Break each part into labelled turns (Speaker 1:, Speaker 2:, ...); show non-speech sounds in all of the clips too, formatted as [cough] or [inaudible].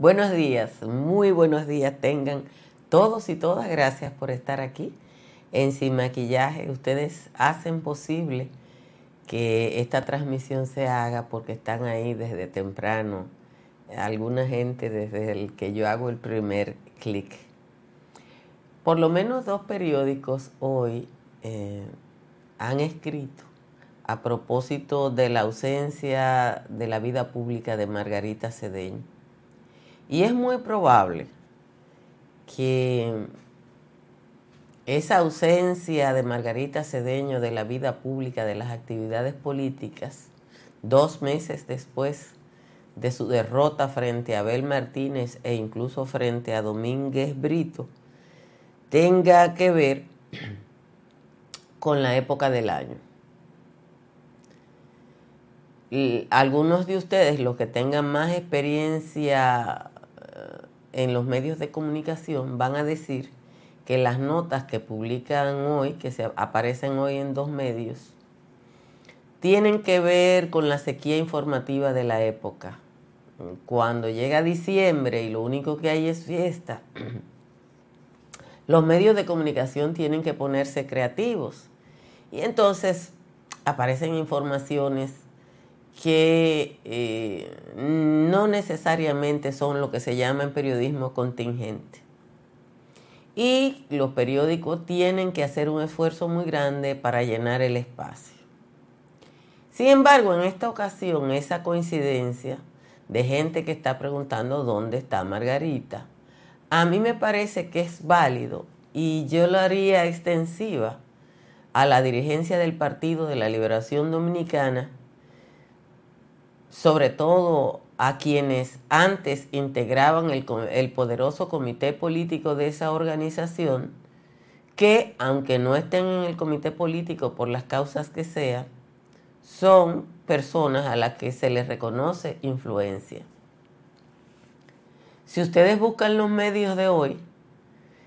Speaker 1: Buenos días, muy buenos días tengan todos y todas. Gracias por estar aquí en Sin Maquillaje. Ustedes hacen posible que esta transmisión se haga porque están ahí desde temprano. Alguna gente desde el que yo hago el primer clic. Por lo menos dos periódicos hoy eh, han escrito a propósito de la ausencia de la vida pública de Margarita Cedeño. Y es muy probable que esa ausencia de Margarita Cedeño de la vida pública, de las actividades políticas, dos meses después de su derrota frente a Abel Martínez e incluso frente a Domínguez Brito, tenga que ver [clears throat] con la época del año. algunos de ustedes, los que tengan más experiencia en los medios de comunicación, van a decir que las notas que publican hoy, que se aparecen hoy en dos medios, tienen que ver con la sequía informativa de la época. Cuando llega diciembre y lo único que hay es fiesta, [clears throat] los medios de comunicación tienen que ponerse creativos. Y entonces aparecen informaciones que eh, no necesariamente son lo que se llama en periodismo contingente y los periódicos tienen que hacer un esfuerzo muy grande para llenar el espacio. Sin embargo, en esta ocasión, esa coincidencia de gente que está preguntando dónde está Margarita, a mí me parece que es válido y yo lo haría extensiva a la dirigencia del Partido de la Liberación Dominicana, sobre todo a quienes antes integraban el, poderoso comité político de esa organización, que aunque no estén en el comité político por las causas que sean, son personas a las que se les reconoce influencia. Si ustedes buscan los medios de hoy,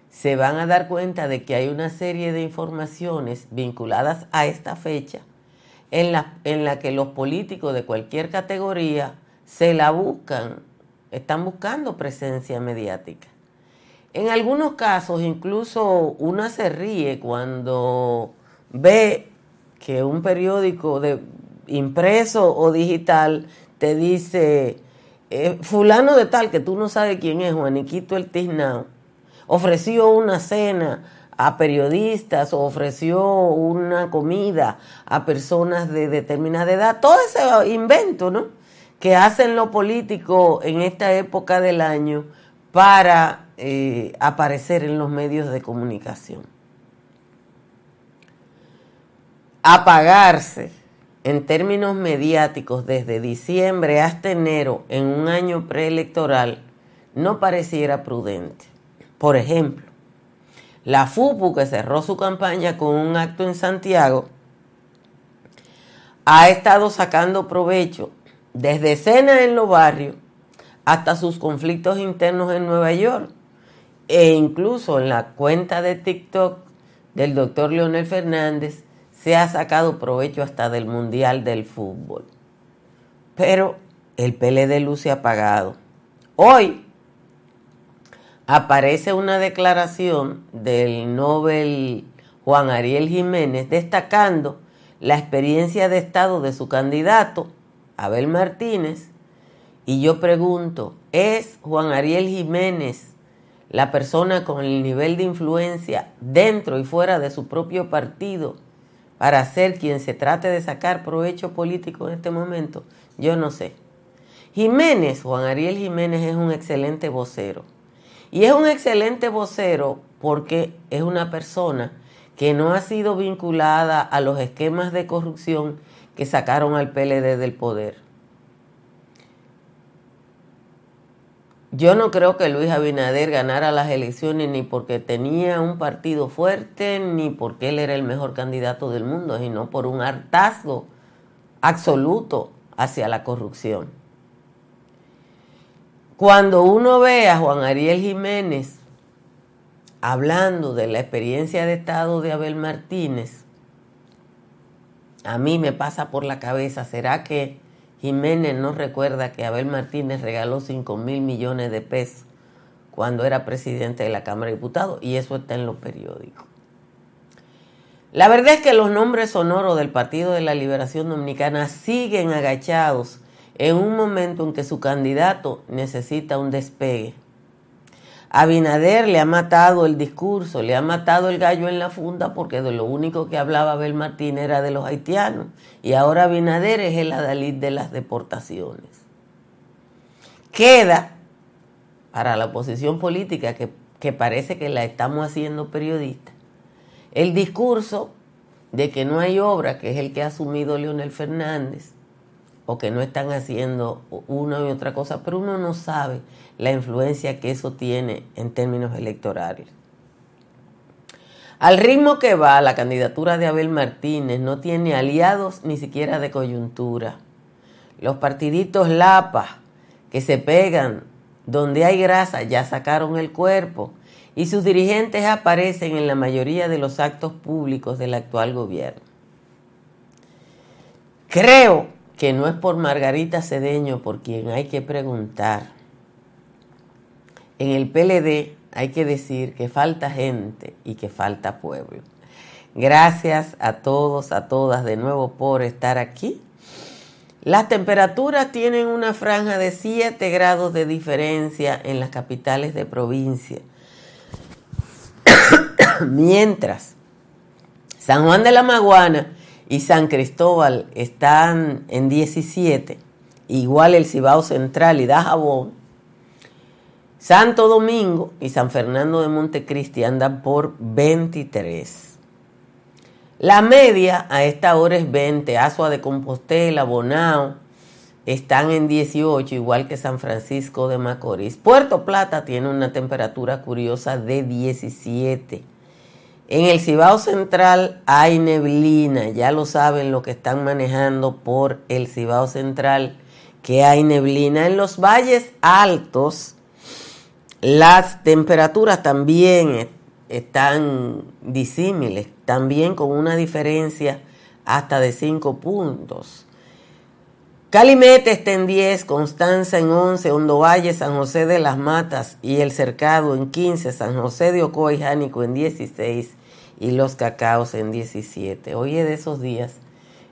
Speaker 1: se van a dar cuenta de que hay una serie de informaciones vinculadas a esta fecha en la, en la que los políticos de cualquier categoría se la buscan, están buscando presencia mediática. En algunos casos incluso una se ríe cuando ve que un periódico de impreso o digital te dice eh, fulano de tal que tú no sabes quién es Juaniquito el Tiznao ofreció una cena a periodistas o ofreció una comida a personas de determinada edad, todo ese invento, ¿no? que hacen lo político en esta época del año para eh, aparecer en los medios de comunicación. Apagarse en términos mediáticos desde diciembre hasta enero en un año preelectoral no pareciera prudente. Por ejemplo, la FUPU que cerró su campaña con un acto en Santiago ha estado sacando provecho desde escenas en los barrios hasta sus conflictos internos en Nueva York e incluso en la cuenta de TikTok del doctor Leonel Fernández se ha sacado provecho hasta del Mundial del Fútbol. Pero el PLD luce apagado. Hoy aparece una declaración del Nobel Juan Ariel Jiménez destacando la experiencia de Estado de su candidato Abel Martínez, y yo pregunto, ¿es Juan Ariel Jiménez la persona con el nivel de influencia dentro y fuera de su propio partido para ser quien se trate de sacar provecho político en este momento? Yo no sé. Jiménez, Juan Ariel Jiménez es un excelente vocero. Y es un excelente vocero porque es una persona que no ha sido vinculada a los esquemas de corrupción que sacaron al PLD del poder. Yo no creo que Luis Abinader ganara las elecciones ni porque tenía un partido fuerte, ni porque él era el mejor candidato del mundo, sino por un hartazgo absoluto hacia la corrupción. Cuando uno ve a Juan Ariel Jiménez hablando de la experiencia de Estado de Abel Martínez, a mí me pasa por la cabeza, ¿será que Jiménez no recuerda que Abel Martínez regaló 5 mil millones de pesos cuando era presidente de la Cámara de Diputados y eso está en los periódicos. La verdad es que los nombres sonoros del Partido de la Liberación Dominicana siguen agachados en un momento en que su candidato necesita un despegue. Abinader le ha matado el discurso, le ha matado el gallo en la funda porque de lo único que hablaba Abel Martín era de los haitianos y ahora Abinader es el adalid de las deportaciones. Queda para la oposición política que, que parece que la estamos haciendo periodista el discurso de que no hay obra, que es el que ha asumido Leonel Fernández, o que no están haciendo una y otra cosa, pero uno no sabe la influencia que eso tiene en términos electorales. Al ritmo que va, la candidatura de Abel Martínez no tiene aliados ni siquiera de coyuntura. Los partiditos Lapa, que se pegan donde hay grasa, ya sacaron el cuerpo y sus dirigentes aparecen en la mayoría de los actos públicos del actual gobierno. Creo que no es por Margarita Cedeño por quien hay que preguntar. En el PLD hay que decir que falta gente y que falta pueblo. Gracias a todos, a todas de nuevo por estar aquí. Las temperaturas tienen una franja de 7 grados de diferencia en las capitales de provincia [coughs] Mientras San Juan de la Maguana y San Cristóbal están en 17, igual el Cibao Central y Dajabón, Santo Domingo y San Fernando de Montecristi andan por 23. La media a esta hora es 20, Asua de Compostela, Bonao, están en 18, igual que San Francisco de Macorís. Puerto Plata tiene una temperatura curiosa de 17. En el Cibao Central hay neblina, ya lo saben lo que están manejando por el Cibao Central, que hay neblina. En los valles altos, las temperaturas también están disímiles, también con una diferencia hasta de 5 puntos. Calimete está en 10, Constanza en 11, Hondo Valle, San José de las Matas y El Cercado en 15, San José de Ocoa y Jánico en 16 y Los Cacaos en 17. Hoy es de esos días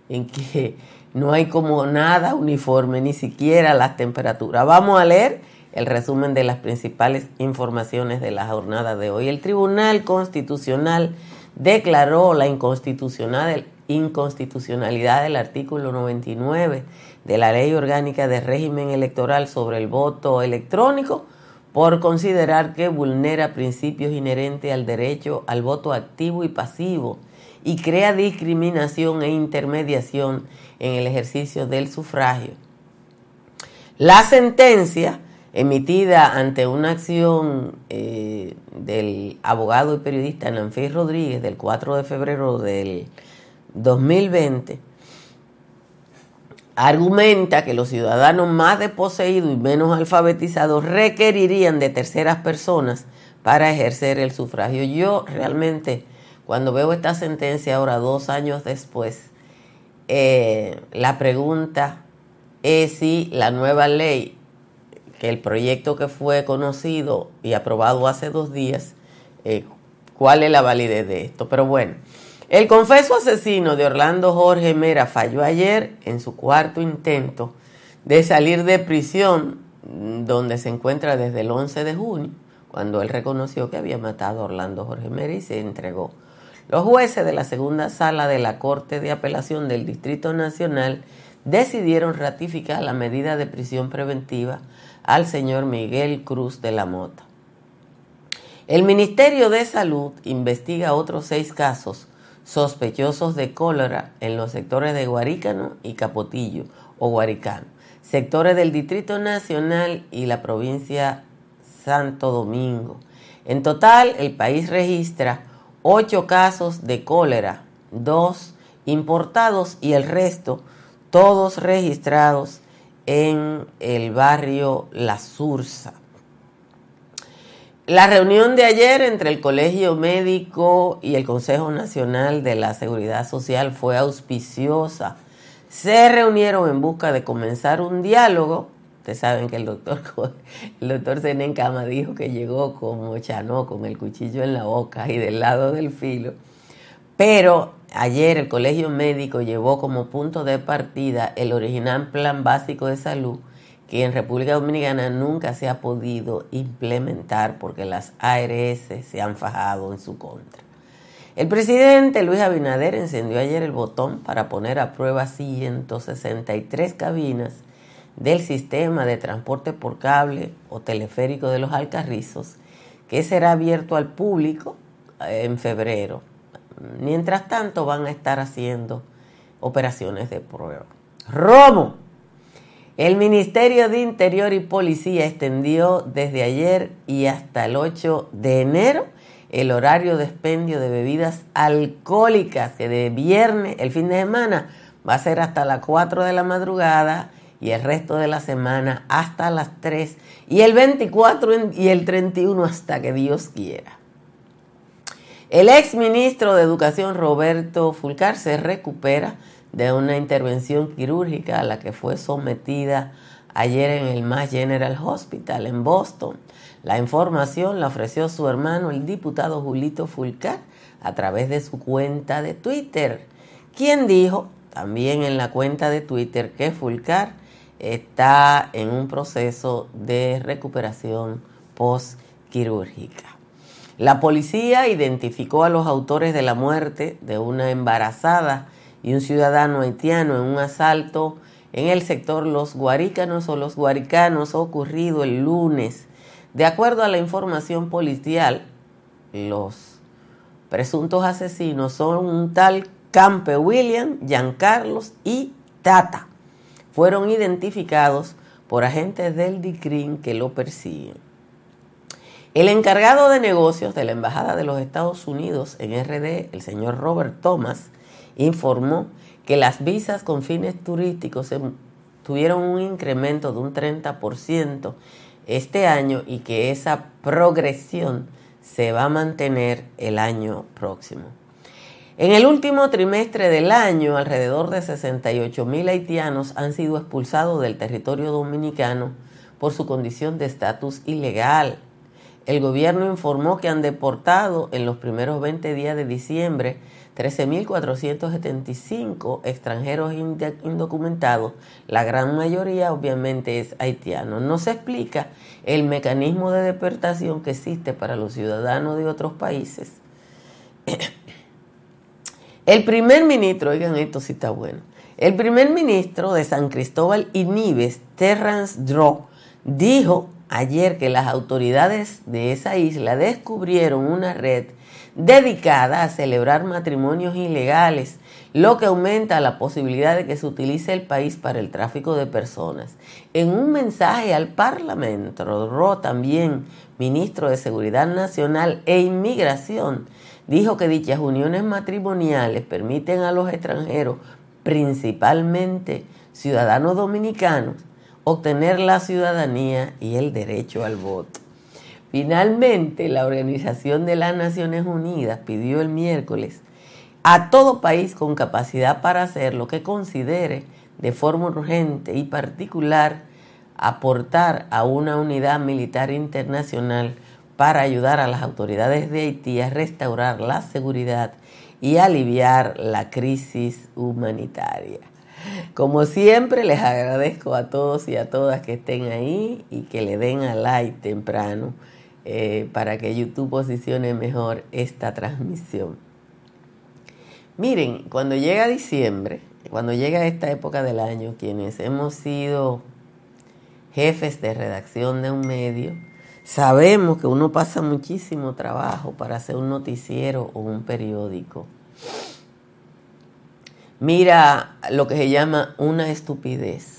Speaker 1: en que no hay como nada uniforme, ni siquiera las temperaturas. Vamos a leer el resumen de las principales informaciones de la jornada de hoy. El Tribunal Constitucional declaró la inconstitucionalidad del artículo 99 de la Ley Orgánica de Régimen Electoral sobre el voto electrónico por considerar que vulnera principios inherentes al derecho al voto activo y pasivo y crea discriminación e intermediación en el ejercicio del sufragio. La sentencia emitida ante una acción eh, del abogado y periodista Nanfey Rodríguez del 4 de febrero del 2020 argumenta que los ciudadanos más desposeídos y menos alfabetizados requerirían de terceras personas para ejercer el sufragio. Yo realmente, cuando veo esta sentencia ahora, dos años después, eh, la pregunta es si la nueva ley, que el proyecto que fue conocido y aprobado hace dos días, eh, cuál es la validez de esto. Pero bueno. El confeso asesino de Orlando Jorge Mera falló ayer en su cuarto intento de salir de prisión, donde se encuentra desde el 11 de junio, cuando él reconoció que había matado a Orlando Jorge Mera y se entregó. Los jueces de la segunda sala de la Corte de Apelación del Distrito Nacional decidieron ratificar la medida de prisión preventiva al señor Miguel Cruz de la Mota. El Ministerio de Salud investiga otros seis casos sospechosos de cólera en los sectores de Guarícano y Capotillo o Guaricano, sectores del Distrito Nacional y la provincia Santo Domingo. En total, el país registra ocho casos de cólera, dos importados y el resto todos registrados en el barrio La Sursa. La reunión de ayer entre el Colegio Médico y el Consejo Nacional de la Seguridad Social fue auspiciosa. se reunieron en busca de comenzar un diálogo. Ustedes saben que el doctor, [laughs] el doctor Senencama dijo que llegó como Chanó, con el cuchillo en la boca y del lado del filo. Pero ayer el colegio médico llevó como punto de partida el original plan básico de salud que en República Dominicana nunca se ha podido implementar porque las ARS se han fajado en su contra. El presidente Luis Abinader encendió ayer el botón para poner a prueba 163 cabinas del sistema de transporte por cable o teleférico de los Alcarrizos, que será abierto al público eh, en febrero. Mientras tanto van a estar haciendo operaciones de prueba. Romo el Ministerio de Interior y Policía extendió desde ayer y hasta el 8 de enero el horario de expendio de bebidas alcohólicas, que de viernes, el fin de semana, va a ser hasta las 4 de la madrugada y el resto de la semana hasta las 3 y el 24 y el 31 hasta que Dios quiera. El ex ministro de Educación Roberto Fulcar se recupera de una intervención quirúrgica a la que fue sometida ayer en el Mass General Hospital en Boston. La información la ofreció su hermano, el diputado Julito Fulcar, a través de su cuenta de Twitter, quien dijo también en la cuenta de Twitter que Fulcar está en un proceso de recuperación postquirúrgica. La policía identificó a los autores de la muerte de una embarazada y un ciudadano haitiano en un asalto en el sector Los Guarícanos o Los Guaricanos ocurrido el lunes. De acuerdo a la información policial, los presuntos asesinos son un tal Campe William, Giancarlos y Tata. Fueron identificados por agentes del DICRIN que lo persiguen. El encargado de negocios de la Embajada de los Estados Unidos en RD, el señor Robert Thomas, informó que las visas con fines turísticos tuvieron un incremento de un 30% este año y que esa progresión se va a mantener el año próximo. En el último trimestre del año, alrededor de 68 mil haitianos han sido expulsados del territorio dominicano por su condición de estatus ilegal. El gobierno informó que han deportado en los primeros 20 días de diciembre 13.475 extranjeros indocumentados, la gran mayoría obviamente es haitiano. No se explica el mecanismo de deportación que existe para los ciudadanos de otros países. [coughs] El primer ministro, oigan esto sí está bueno, el primer ministro de San Cristóbal y Nives, Terrance Draw, dijo ayer que las autoridades de esa isla descubrieron una red dedicada a celebrar matrimonios ilegales, lo que aumenta la posibilidad de que se utilice el país para el tráfico de personas. En un mensaje al Parlamento, Rodro también ministro de Seguridad Nacional e Inmigración, dijo que dichas uniones matrimoniales permiten a los extranjeros, principalmente ciudadanos dominicanos, obtener la ciudadanía y el derecho al voto. Finalmente, la Organización de las Naciones Unidas pidió el miércoles a todo país con capacidad para hacer lo que considere de forma urgente y particular aportar a una unidad militar internacional para ayudar a las autoridades de Haití a restaurar la seguridad y aliviar la crisis humanitaria. Como siempre, les agradezco a todos y a todas que estén ahí y que le den a like temprano eh, para que YouTube posicione mejor esta transmisión. Miren, cuando llega diciembre, cuando llega esta época del año, quienes hemos sido jefes de redacción de un medio, sabemos que uno pasa muchísimo trabajo para hacer un noticiero o un periódico. Mira lo que se llama una estupidez.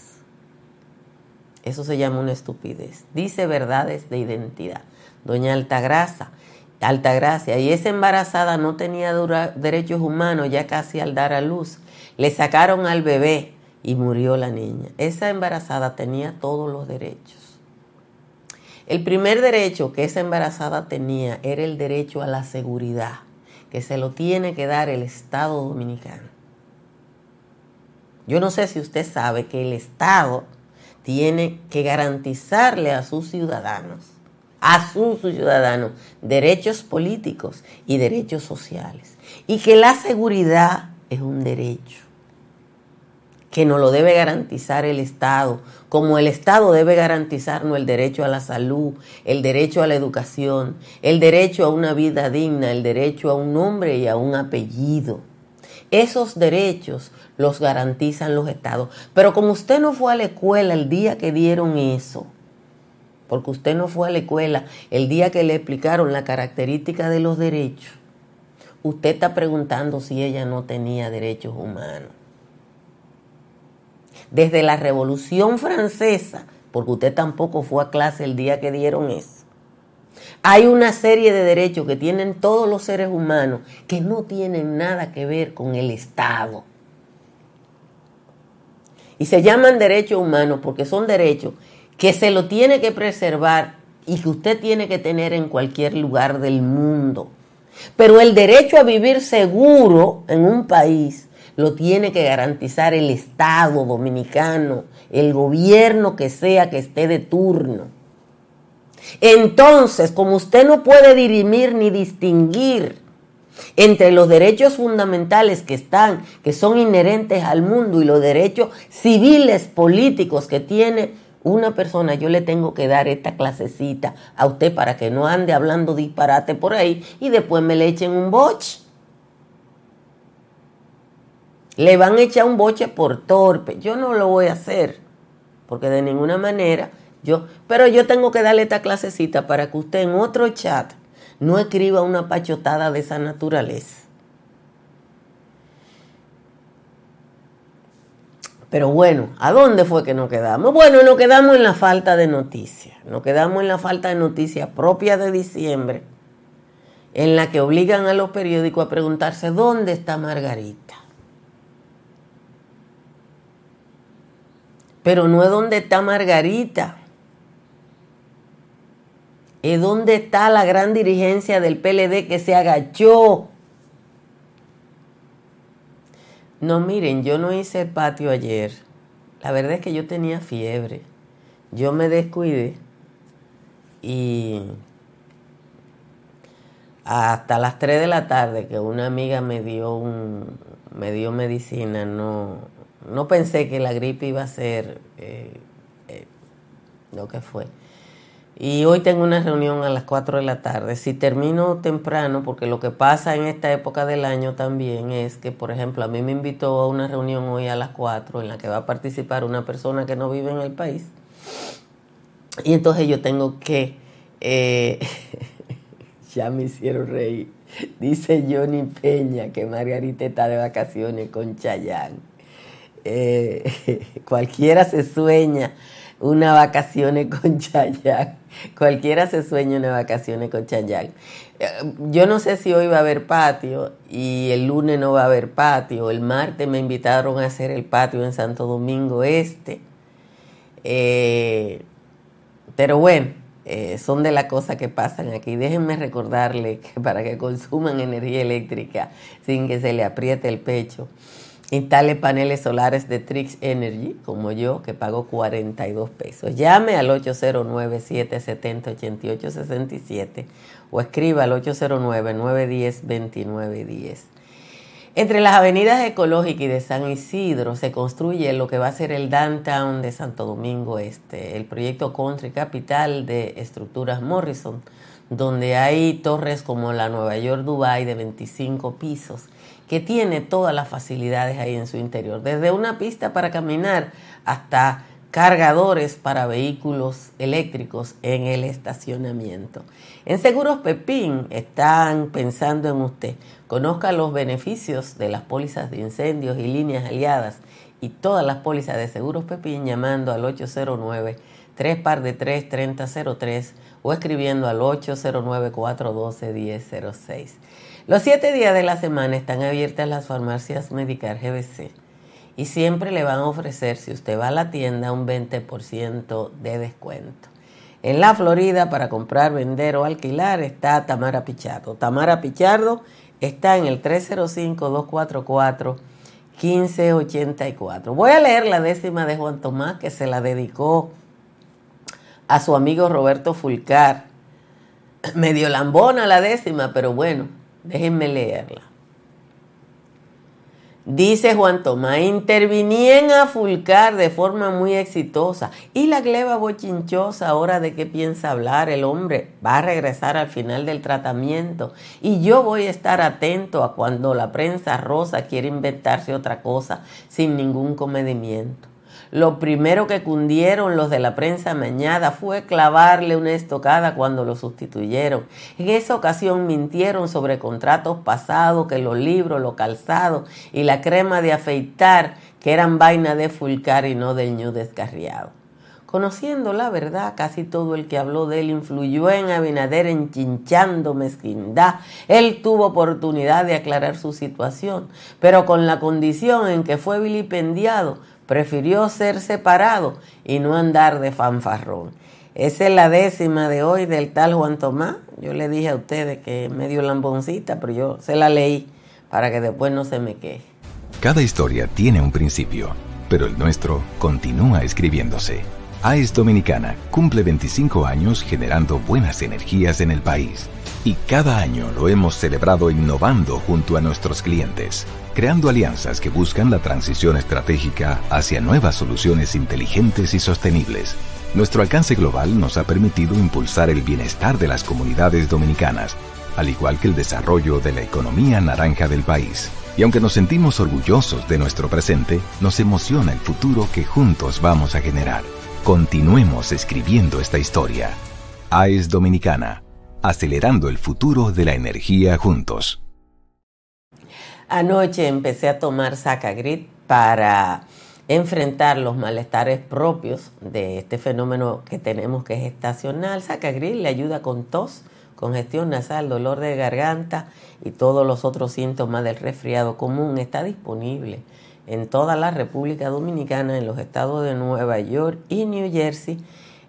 Speaker 1: Eso se llama una estupidez. Dice verdades de identidad doña Altagracia, Altagracia, y esa embarazada no tenía derechos humanos ya casi al dar a luz. Le sacaron al bebé y murió la niña. Esa embarazada tenía todos los derechos. El primer derecho que esa embarazada tenía era el derecho a la seguridad, que se lo tiene que dar el Estado dominicano. Yo no sé si usted sabe que el Estado tiene que garantizarle a sus ciudadanos, a sus ciudadanos, derechos políticos y derechos sociales. Y que la seguridad es un derecho que nos lo debe garantizar el Estado, como el Estado debe garantizarnos el derecho a la salud, el derecho a la educación, el derecho a una vida digna, el derecho a un nombre y a un apellido. Esos derechos los garantizan los estados. Pero como usted no fue a la escuela el día que dieron eso, porque usted no fue a la escuela el día que le explicaron la característica de los derechos, usted está preguntando si ella no tenía derechos humanos. Desde la Revolución Francesa, porque usted tampoco fue a clase el día que dieron eso, hay una serie de derechos que tienen todos los seres humanos que no tienen nada que ver con el Estado. Y se llaman derechos humanos porque son derechos que se lo tiene que preservar y que usted tiene que tener en cualquier lugar del mundo. Pero el derecho a vivir seguro en un país lo tiene que garantizar el Estado dominicano, el gobierno que sea que esté de turno. Entonces, como usted no puede dirimir ni distinguir entre los derechos fundamentales que están, que son inherentes al mundo y los derechos civiles políticos que tiene una persona, yo le tengo que dar esta clasecita a usted para que no ande hablando disparate por ahí y después me le echen un boche. Le van a echar un boche por torpe. Yo no lo voy a hacer, porque de ninguna manera yo, pero yo tengo que darle esta clasecita para que usted en otro chat no escriba una pachotada de esa naturaleza. Pero bueno, ¿a dónde fue que nos quedamos? Bueno, nos quedamos en la falta de noticias. Nos quedamos en la falta de noticias propia de diciembre, en la que obligan a los periódicos a preguntarse dónde está Margarita. Pero no es dónde está Margarita, es dónde está la gran dirigencia del PLD que se agachó. No, miren, yo no hice el patio ayer. La verdad es que yo tenía fiebre. Yo me descuidé y hasta las 3 de la tarde que una amiga me dio un me dio medicina, no, no pensé que la gripe iba a ser eh, eh, lo que fue. Y hoy tengo una reunión a las 4 de la tarde. Si termino temprano, porque lo que pasa en esta época del año también es que, por ejemplo, a mí me invitó a una reunión hoy a las 4 en la que va a participar una persona que no vive en el país. Y entonces yo tengo que... Eh, [laughs] ya me hicieron reír. Dice Johnny Peña que Margarita está de vacaciones con Chayán. Eh, [laughs] cualquiera se sueña una vacaciones [laughs] con Chayán. Cualquiera se sueña una vacaciones con Chayán. Eh, yo no sé si hoy va a haber patio y el lunes no va a haber patio. El martes me invitaron a hacer el patio en Santo Domingo Este. Eh, pero bueno, eh, son de las cosas que pasan aquí. Déjenme recordarle que para que consuman [laughs] energía eléctrica sin que se le apriete el pecho, Instale paneles solares de Trix Energy, como yo, que pago 42 pesos. Llame al 809-770-8867 o escriba al 809-910-2910. Entre las avenidas ecológicas y de San Isidro se construye lo que va a ser el downtown de Santo Domingo Este, el proyecto Country Capital de Estructuras Morrison, donde hay torres como la Nueva York Dubai de 25 pisos que tiene todas las facilidades ahí en su interior, desde una pista para caminar hasta cargadores para vehículos eléctricos en el estacionamiento. En Seguros Pepín están pensando en usted. Conozca los beneficios de las pólizas de incendios y líneas aliadas y todas las pólizas de Seguros Pepín llamando al 809 3 par de 3 3003 o escribiendo al 809 412 1006. Los siete días de la semana están abiertas las farmacias Medicar GBC y siempre le van a ofrecer, si usted va a la tienda, un 20% de descuento. En la Florida, para comprar, vender o alquilar, está Tamara Pichardo. Tamara Pichardo está en el 305-244. 1584. Voy a leer la décima de Juan Tomás que se la dedicó a su amigo Roberto Fulcar. [clears throat] Medio lambona la décima, pero bueno, déjenme leerla. Dice Juan Tomás, intervinían a Fulcar de forma muy exitosa. Y la gleba bochinchosa, ahora de qué piensa hablar el hombre, va a regresar al final del tratamiento. Y yo voy a estar atento a cuando la prensa rosa quiere inventarse otra cosa sin ningún comedimiento. Lo primero que cundieron los de la prensa mañada fue clavarle una estocada cuando lo sustituyeron. En esa ocasión mintieron sobre contratos pasados, que los libros, los calzados y la crema de afeitar, que eran vaina de Fulcar y no del ñu descarriado. Conociendo la verdad, casi todo el que habló de él influyó en Abinader enchinchando mezquindad. Él tuvo oportunidad de aclarar su situación, pero con la condición en que fue vilipendiado prefirió ser separado y no andar de fanfarrón. Esa es la décima de hoy del tal Juan Tomás. Yo le dije a ustedes que medio lamboncita, pero yo se la leí para que después no se me queje.
Speaker 2: Cada historia tiene un principio, pero el nuestro continúa escribiéndose. AES Dominicana cumple 25 años generando buenas energías en el país. Y cada año lo hemos celebrado innovando junto a nuestros clientes creando alianzas que buscan la transición estratégica hacia nuevas soluciones inteligentes y sostenibles. Nuestro alcance global nos ha permitido impulsar el bienestar de las comunidades dominicanas, al igual que el desarrollo de la economía naranja del país. Y aunque nos sentimos orgullosos de nuestro presente, nos emociona el futuro que juntos vamos a generar. Continuemos escribiendo esta historia. AES Dominicana, acelerando el futuro de la energía juntos.
Speaker 1: Anoche empecé a tomar Sacagrit para enfrentar los malestares propios de este fenómeno que tenemos que es estacional. Sacagrit le ayuda con tos, congestión nasal, dolor de garganta y todos los otros síntomas del resfriado común. Está disponible en toda la República Dominicana, en los estados de Nueva York y New Jersey,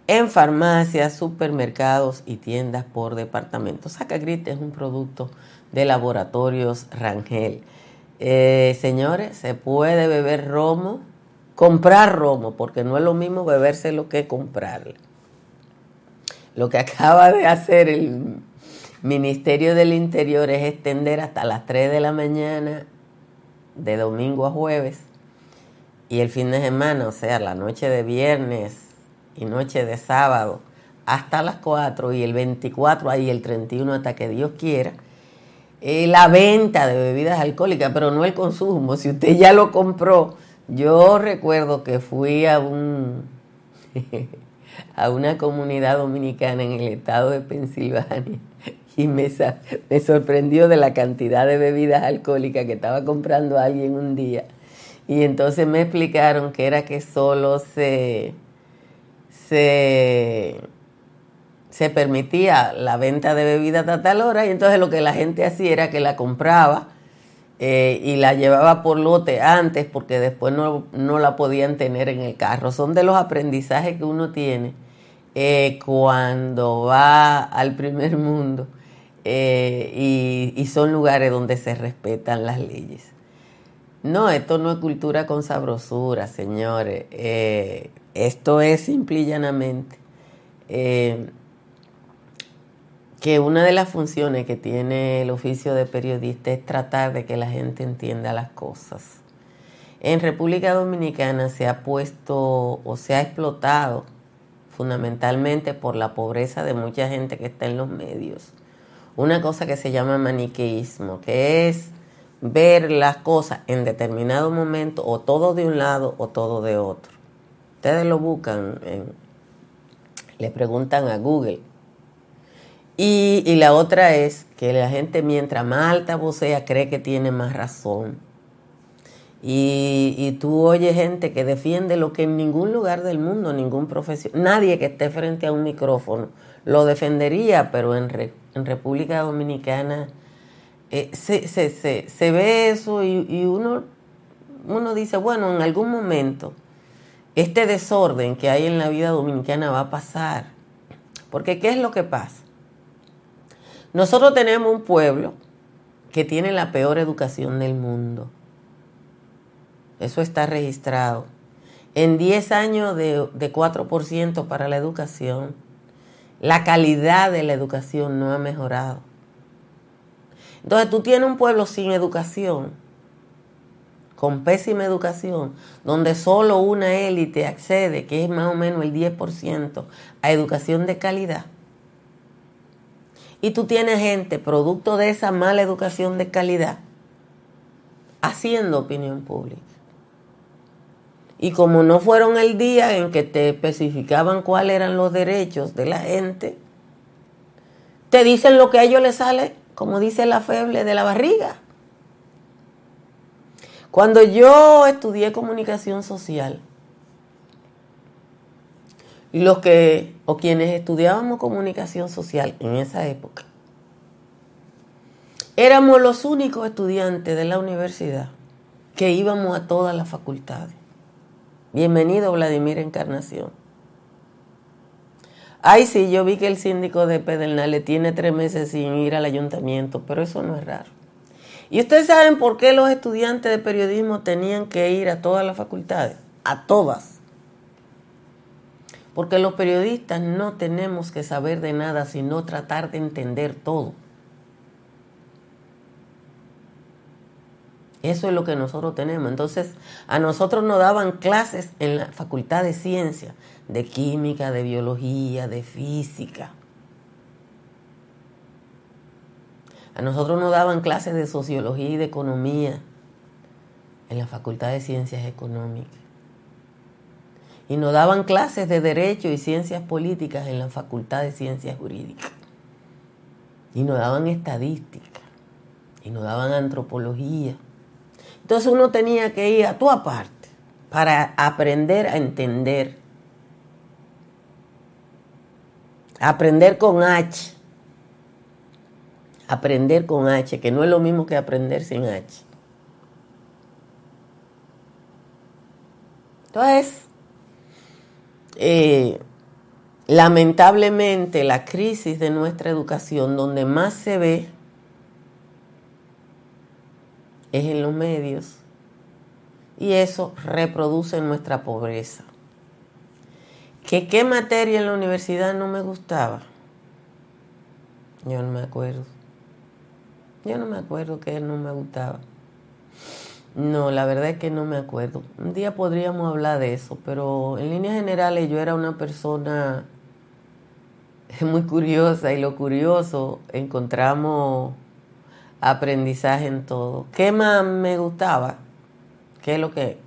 Speaker 1: en farmacias, supermercados y tiendas por departamento. Sacagrit es un producto de laboratorios Rangel. Eh, señores, se puede beber romo, comprar romo, porque no es lo mismo bebérselo que comprarlo. Lo que [laughs] acaba de hacer el Ministerio del Interior es extender hasta las 3 de la mañana, de domingo a jueves, y el fin de semana, o sea, la noche de viernes y noche de sábado, hasta las 4 y el 24 ahí el 31 hasta que Dios quiera la venta de bebidas alcohólicas, pero no el consumo. Si usted ya lo compró, yo recuerdo que fui a un [laughs] a una comunidad dominicana en el estado de Pensilvania [laughs] y me, me sorprendió de la cantidad de bebidas alcohólicas que estaba comprando alguien un día. Y entonces me explicaron que era que solo se, se se permitía la venta de bebidas a tal hora y entonces lo que la gente hacía era que la compraba eh, y la llevaba por lote antes porque después no, la podían tener en el carro. Son de los aprendizajes que uno tiene eh, cuando va al primer mundo eh, y, son lugares donde se respetan las leyes. No, esto no es cultura con sabrosura, señores. esto es simple y llanamente que una de las funciones que tiene el oficio de periodista es tratar de que la gente entienda las cosas. En República Dominicana se ha puesto o se ha explotado fundamentalmente por la pobreza de mucha gente que está en los medios. Una cosa que se llama maniqueísmo, que es ver las cosas en determinado momento o todo de un lado o todo de otro. Ustedes lo buscan, le preguntan a Google y, la otra es que la gente mientras más alta vocea cree que tiene más razón. Y, tú oyes gente que defiende lo que en ningún lugar del mundo, ningún profesión, nadie que esté frente a un micrófono lo defendería, pero en, República Dominicana eh, se, se, ve eso y, uno dice, bueno, en algún momento este desorden que hay en la vida dominicana va a pasar. Porque ¿qué es lo que pasa? Nosotros tenemos un pueblo que tiene la peor educación del mundo. Eso está registrado. En 10 años de, de 4% para la educación, la calidad de la educación no ha mejorado. Entonces tú tienes un pueblo sin educación, con pésima educación, donde solo una élite accede, que es más o menos el 10%, a educación de calidad. Y tú tienes gente, producto de esa mala educación de calidad, haciendo opinión pública. Y como no fueron el día en que te especificaban cuáles eran los derechos de la gente, te dicen lo que a ellos les sale, como dice la feble, de la barriga. Cuando yo estudié comunicación social, los que o quienes estudiábamos comunicación social en esa época, éramos los únicos estudiantes de la universidad que íbamos a todas las facultades. Bienvenido, Vladimir Encarnación. Ay, sí, yo vi que el síndico de Pedernales tiene tres meses sin ir al ayuntamiento, pero eso no es raro. ¿Y ustedes saben por qué los estudiantes de periodismo tenían que ir a todas las facultades? A todas. Porque los periodistas no tenemos que saber de nada, sino tratar de entender todo. Eso es lo que nosotros tenemos. Entonces, a nosotros nos daban clases en la Facultad de Ciencia, de Química, de Biología, de Física. A nosotros nos daban clases de Sociología y de Economía en la Facultad de Ciencias Económicas. Y nos daban clases de Derecho y Ciencias Políticas en la Facultad de Ciencias Jurídicas. Y nos daban estadística. Y nos daban antropología entonces uno tenía que ir a tu aparte para aprender a entender. Aprender con H. Aprender con H, que no es lo mismo que aprender sin H. Entonces, eh, lamentablemente la crisis de nuestra educación, donde más se ve es en los medios y eso reproduce nuestra pobreza. ¿Que qué materia en la universidad no me gustaba? Yo no me acuerdo. Yo no me acuerdo que no me gustaba. No, la verdad es que no me acuerdo. Un día podríamos hablar de eso, pero en líneas generales yo era una persona [laughs] muy curiosa y lo curioso encontramos aprendizaje en todo. ¿Qué más me gustaba? ¿Qué es lo que?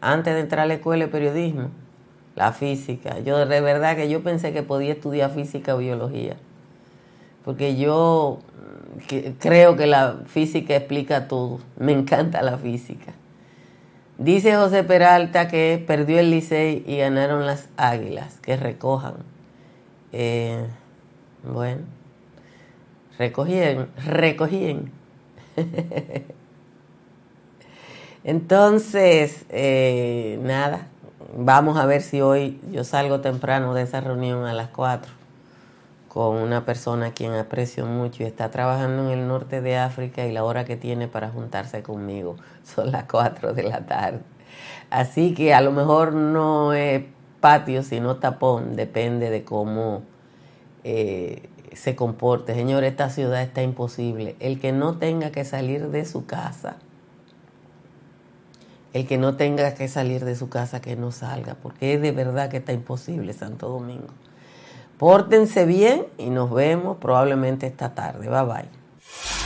Speaker 1: Antes de entrar a la escuela de periodismo, la física. Yo de verdad que yo pensé que podía estudiar física o biología. Porque yo creo que la física explica todo. Me encanta la física. Dice José Peralta que perdió el Licey y ganaron las Águilas, que recojan. Eh, bueno, recogían, recogían. [laughs] Entonces, eh, nada, vamos a ver si hoy yo salgo temprano de esa reunión a las 4 con una persona a quien aprecio mucho y está trabajando en el norte de África y la hora que tiene para juntarse conmigo [laughs] son las 4 de la tarde. Así que a lo mejor no es patio, sino tapón, depende de cómo eh, se comporte. Señor, esta ciudad está imposible. El que no tenga que salir de su casa, el que no tenga que salir de su casa, que no salga, porque es de verdad que está imposible Santo Domingo. Pórtense bien y nos vemos probablemente esta tarde. Bye bye.